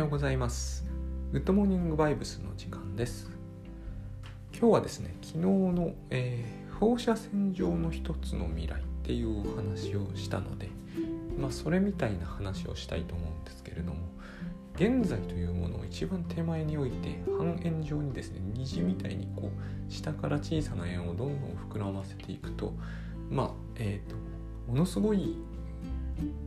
ようございます。グッドモーニングバイブスの時間です。今日はですね昨日の、えー、放射線上の一つの未来っていうお話をしたのでまあそれみたいな話をしたいと思うんですけれども現在というものを一番手前に置いて半円状にですね虹みたいにこう下から小さな円をどんどん膨らませていくとまあえっ、ー、とものすごい、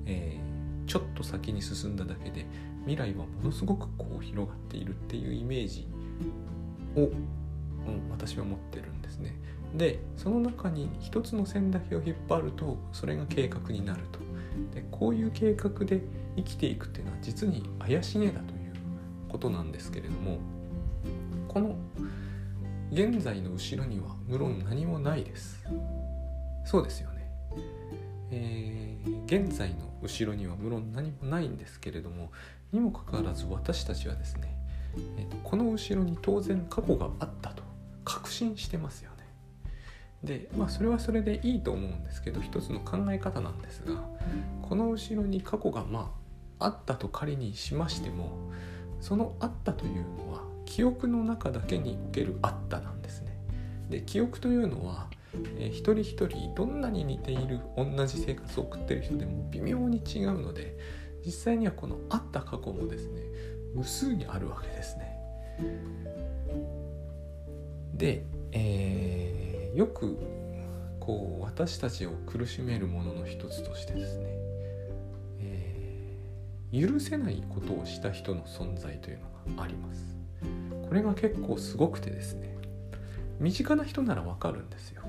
えーちょっと先に進んだだけで未来はものすごくこう広がっているっていうイメージを、うん、私は持ってるんですね。でその中に一つの線だけを引っ張るとそれが計画になると。でこういう計画で生きていくっていうのは実に怪しげだということなんですけれどもこの現在の後ろには無論何もないです。そうですよね。えー、現在の後ろには無論何もないんですけれどもにもかかわらず私たちはですね、えーと、この後ろに当然過去があったと確信してますよね。でまあそれはそれでいいと思うんですけど一つの考え方なんですがこの後ろに過去がまああったと仮にしましてもそのあったというのは記憶の中だけにおけるあったなんですね。で記憶というのはえー、一人一人どんなに似ている同じ生活を送ってる人でも微妙に違うので実際にはこのあった過去もですね無数にあるわけですね。で、えー、よくこう私たちを苦しめるものの一つとしてですね、えー、許せないことをした人の存在というのがあります。これが結構すごくてですね身近な人ならわかるんですよ。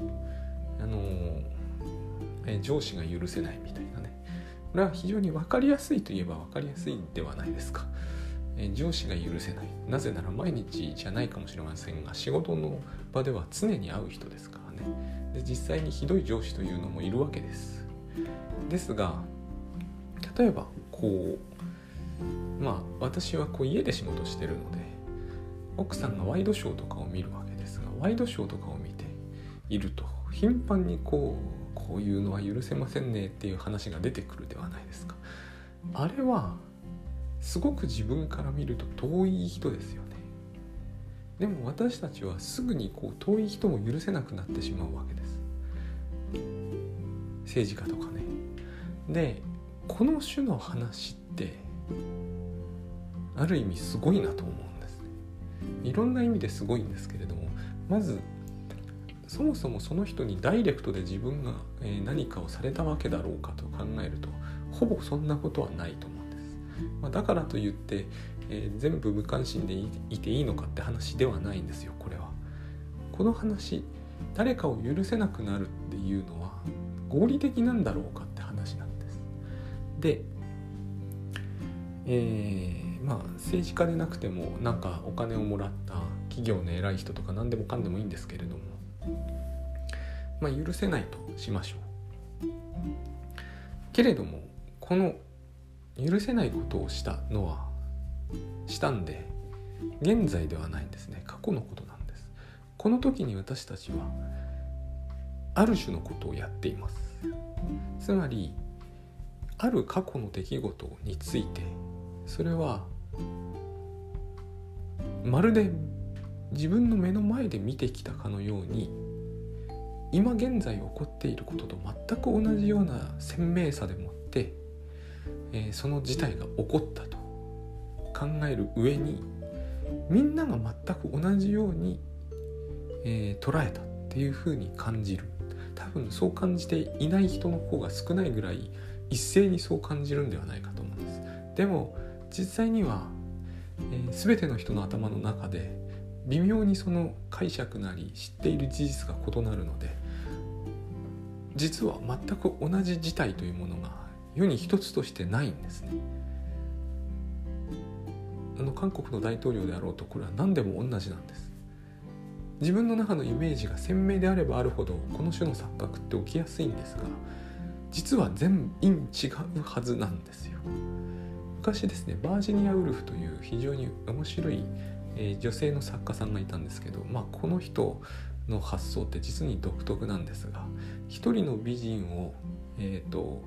あのえ上司が許せないみたいな。これは非常に分かりやすいといえば分かりやすいではないですか。え上司が許せない。なぜなら毎日じゃないかもしれませんが、仕事の場では常に会う人ですからね。で実際にひどい上司というのもいるわけです。ですが、例えばこう、まあ私はこう家で仕事してるので、奥さんがワイドショーとかを見るわけですがワイドショーとかを見ていると頻繁にこうこういうのは許せませんねっていう話が出てくるではないですか。あれはすごく自分から見ると遠い人ですよね。でも私たちはすぐにこう遠い人も許せなくなってしまうわけです。政治家とかね。でこの種の話ってある意味すごいなと思うんです。いろんな意味ですごいんですけれどもまずそもそもその人にダイレクトで自分が何かをされたわけだろうかと考えるとほぼそんなことはないと思うんです。まあ、だからといって、えー、全部無関心でいていいのかって話ではないんですよこれは。この話誰かを許せなくなるっていうのは合理的なんだろうかって話なんです。で、えーまあ政治家でなくてもなんかお金をもらった企業の偉い人とか何でもかんでもいいんですけれどもまあ許せないとしましょう。けれどもこの許せないことをしたのはしたんで現在ではないんですね。過去のことなんです。この時に私たちはある種のことをやっています。つまりある過去の出来事についてそれはまるで自分の目の前で見てきたかのように今現在起こっていることと全く同じような鮮明さでもって、えー、その事態が起こったと考える上にみんなが全く同じように、えー、捉えたっていうふうに感じる。多分そう感じていない人の方が少ないぐらい一斉にそう感じるんではないかと思うんです。でも実際にはえー、全ての人の頭の中で微妙にその解釈なり知っている事実が異なるので実は全く同じ事態というものが世に一つとしてないんですね。あの韓国の大統領であろうとこれは何でも同じなんです。自分の中のイメージが鮮明であればあるほどこの種の錯覚って起きやすいんですが実は全員違うはずなんですよ。昔ですねバージニア・ウルフという非常に面白い、えー、女性の作家さんがいたんですけど、まあ、この人の発想って実に独特なんですが一人の美人を、えーと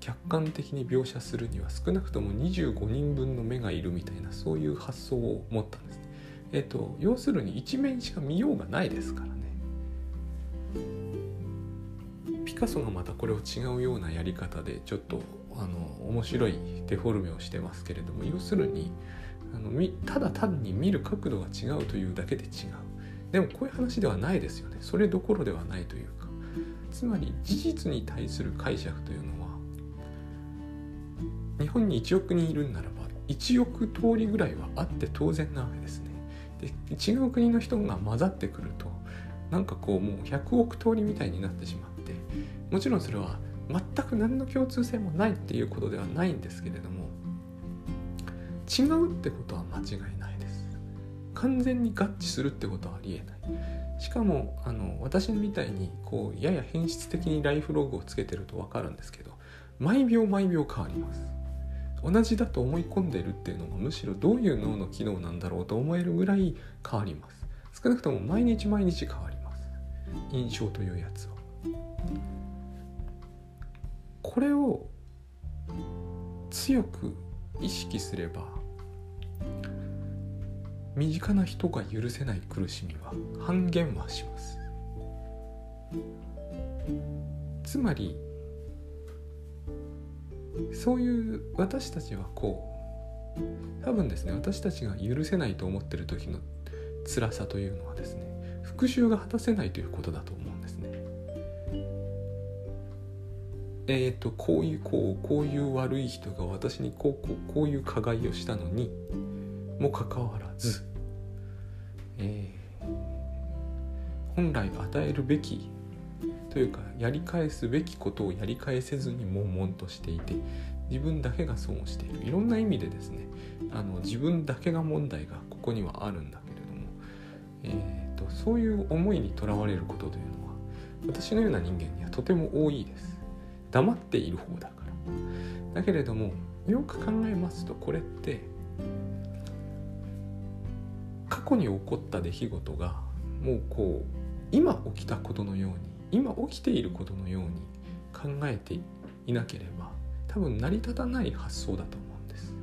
客観的に描写するには少なくとも25人分の目がいるみたいなそういう発想を持ったんですね。えっ、と要するに一面しか見ようがないですからね。ピカソがまたこれを違うようなやり方でちょっとあの面白いデフォルメをしてますけれども要するにあのただ単に見る角度が違うというだけで違う。でもこういう話ではないですよね。それどころではないというか。つまり事実に対する解釈というのは日本に1億人いるんならば1億通りぐらいはあって当然なわけですね。で違う国の人が混ざってくるとなんかこうもう100億通りみたいになってしまってもちろんそれは全く何の共通性もないっていうことではないんですけれども違うってことは間違いないです。完全に合致するってことはありえない。しかもあの私みたいにこうやや変質的にライフログをつけてると分かるんですけど毎秒毎秒変わります。同じだと思い込んでるっていうのがむしろどういう脳の機能なんだろうと思えるぐらい変わります。少なくとも毎日毎日変わります。印象というやつは。これを強く意識すれば身近な人が許せない苦しみは半減はします。つまりそういう私たちはこう多分ですね私たちが許せないと思ってる時の辛さというのはですね復讐が果たせないということだと思うんです。え、ー、とこういうこうこういう悪い人が私にこうこうこういう加害をしたのにもかかわらず、えー、本来与えるべきというかやり返すべきことをやり返せずに悶々としていて自分だけが損をしている。いろんな意味でですねあの自分だけが問題がここにはあるんだけれども、えーと、そういう思いにとらわれることというのは私のような人間にはとても多いです。黙っている方だから。だけれどもよく考えますとこれって過去に起こった出来事がもうこう今起きたことのように今起きていることのように考えていなければ多分成り立たない発想だと思うんです。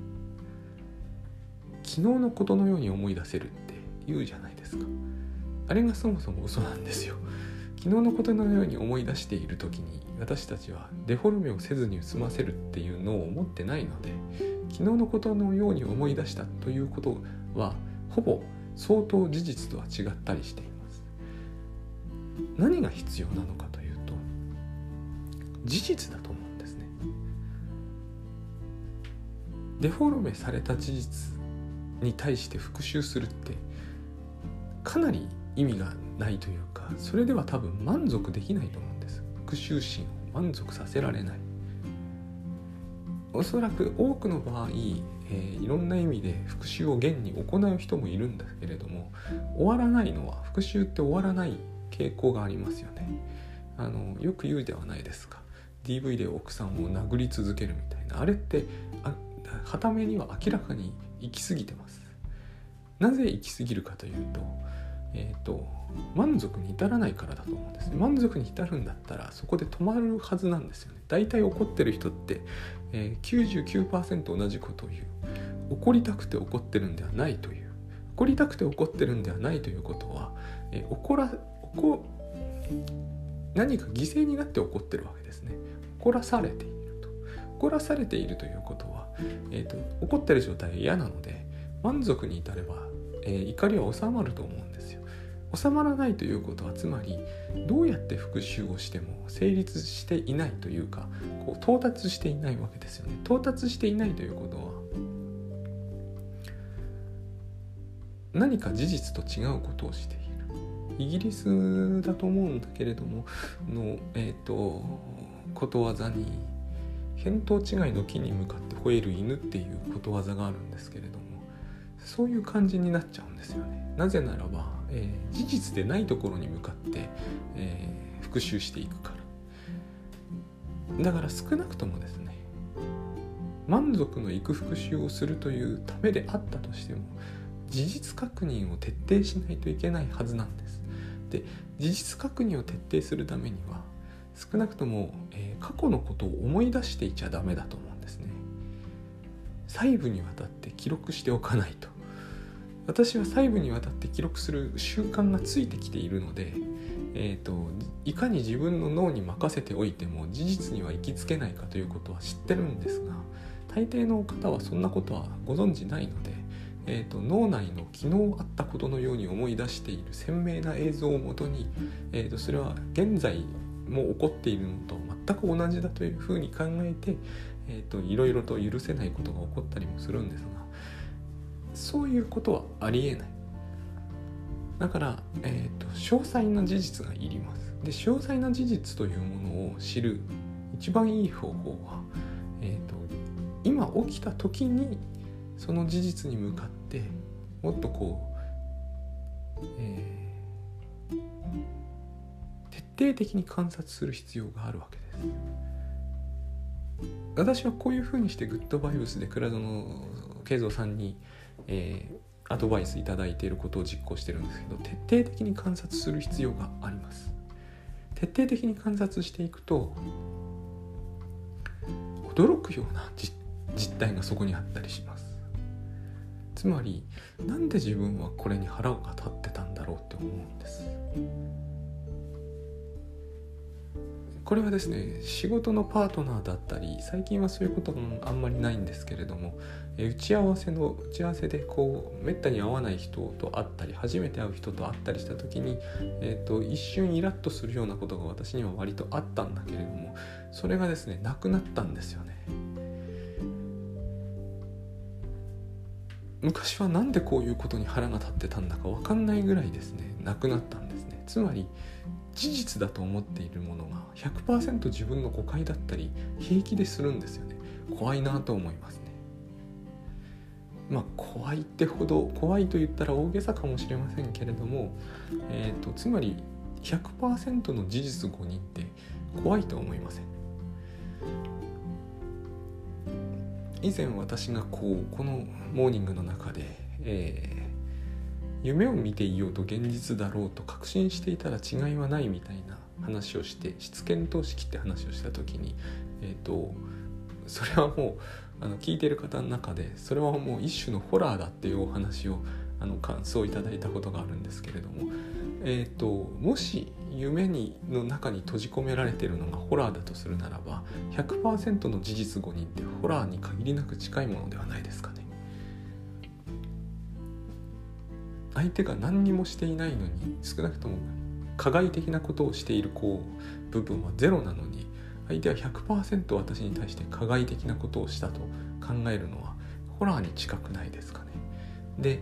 昨日のことのように思い出せるって言うじゃないですか。あれがそもそも嘘なんですよ。昨日のことのように思い出している時に私たちはデフォルメをせずに済ませるっていうのを思ってないので昨日のことのように思い出したということはほぼ相当事実とは違ったりしています。何が必要なのかというと事実だと思うんですね。デフォルメされた事実に対して復習するってかなり意味がないというかそれでは多分満足できないと思うんです。復讐心を満足させられない。おそらく多くの場合えー、いろんな意味で復讐を現に行う人もいるんだけれども終わらないのは復讐って終わらない傾向がありますよね。あのよく言うではないですか。DV で奥さんを殴り続けるみたいな。あれってあはためには明らかに行き過ぎてます。なぜ行き過ぎるかというとえっ、ー、と満足に至らないからだと思うんですね。満足に至るんだったらそこで止まるはずなんですよね。大体怒ってる人って、えー、99%同じことを言う。怒りたくて怒ってるんではないという。怒りたくて怒ってるんではないということは、えー、怒ら怒何か犠牲になって怒ってるわけですね。怒らされていると。怒らされているということは、えーと、怒ってる状態が嫌なので満足に至れば、えー、怒りは収まると思うんですよ収まらないということはつまりどうやって復讐をしても成立していないというかこう到達していないわけですよね。到達していないということは何か事実と違うことをしている。イギリスだと思うんだけれどものえっ、ー、とことわざに見当違いの木に向かって吠える犬っていうことわざがあるんですけれどもそういう感じになっちゃうんですよね。なぜならば、えー、事実でないところに向かって、えー、復讐していくから。だから少なくともですね満足のいく復讐をするというためであったとしても事実確認を徹底しないといけないはずなんです。で事実確認を徹底するためには少なくとも、えー、過去のことを思い出していちゃダメだと思うんですね。細部にわたって記録しておかないと。私は細部にわたって記録する習慣がついてきているので、えーと、いかに自分の脳に任せておいても事実には行きつけないかということは知ってるんですが大抵の方はそんなことはご存じないので、えーと、脳内の昨日あったことのように思い出している鮮明な映像をもとに、えーとそれは現在も起こっているのと全く同じだというふうに考えて、えーと、いろいろと許せないことが起こったりもするんですがそういうことはありえない。だから、えーと、詳細な事実がいります。で詳細な事実というものを知る一番いい方法は、えーと、今起きた時にその事実に向かってもっとこう、えー、徹底的に観察する必要があるわけです。私はこういうふうにしてグッドバイブスで倉園慶三さんに、えー、アドバイスいただいていることを実行してるんですけど徹底的に観察する必要があります。徹底的に観察していくと驚くような実態がそこにあったりします。つまりなんで自分はこれに腹が立ってたんだろうって思うんです。これはですね仕事のパートナーだったり最近はそういうこともあんまりないんですけれども打ち合わせの打ち合わせでこうめったに会わない人と会ったり初めて会う人と会ったりした時に、えーと、一瞬イラッとするようなことが私には割とあったんだけれどもそれがですねなくなったんですよね。昔は何でこういうことに腹が立ってたんだか分かんないぐらいですねなくなったんですねつまり事実だと思っているものが100%自分の誤解だったり平気でするんですよね。怖いなと思いますね。まあ怖いってほど怖いと言ったら大げさかもしれませんけれども、えーと、つまり100%の事実誤認って怖いと思いません。以前私がこうこのモーニングの中で、え夢を見ていようと現実だろうと確信していたら違いはないみたいな話をして質検討式って話をした時にえっ、ー、とそれはもうあの聞いてる方の中でそれはもう一種のホラーだっていうお話をあの感想をいただいたことがあるんですけれども、えーと、もし夢にの中に閉じ込められているのがホラーだとするならば100%の事実誤認ってホラーに限りなく近いものではないですかね。相手が何にもしていないのに少なくとも加害的なことをしているこう部分はゼロなのに相手は100%私に対して加害的なことをしたと考えるのはホラーに近くないですかね。で、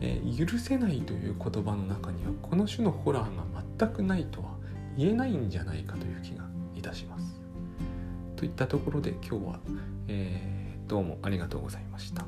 えー、許せないという言葉の中にはこの種のホラーが全くないとは言えないんじゃないかという気がいたします。といったところで今日は、えー、どうもありがとうございました。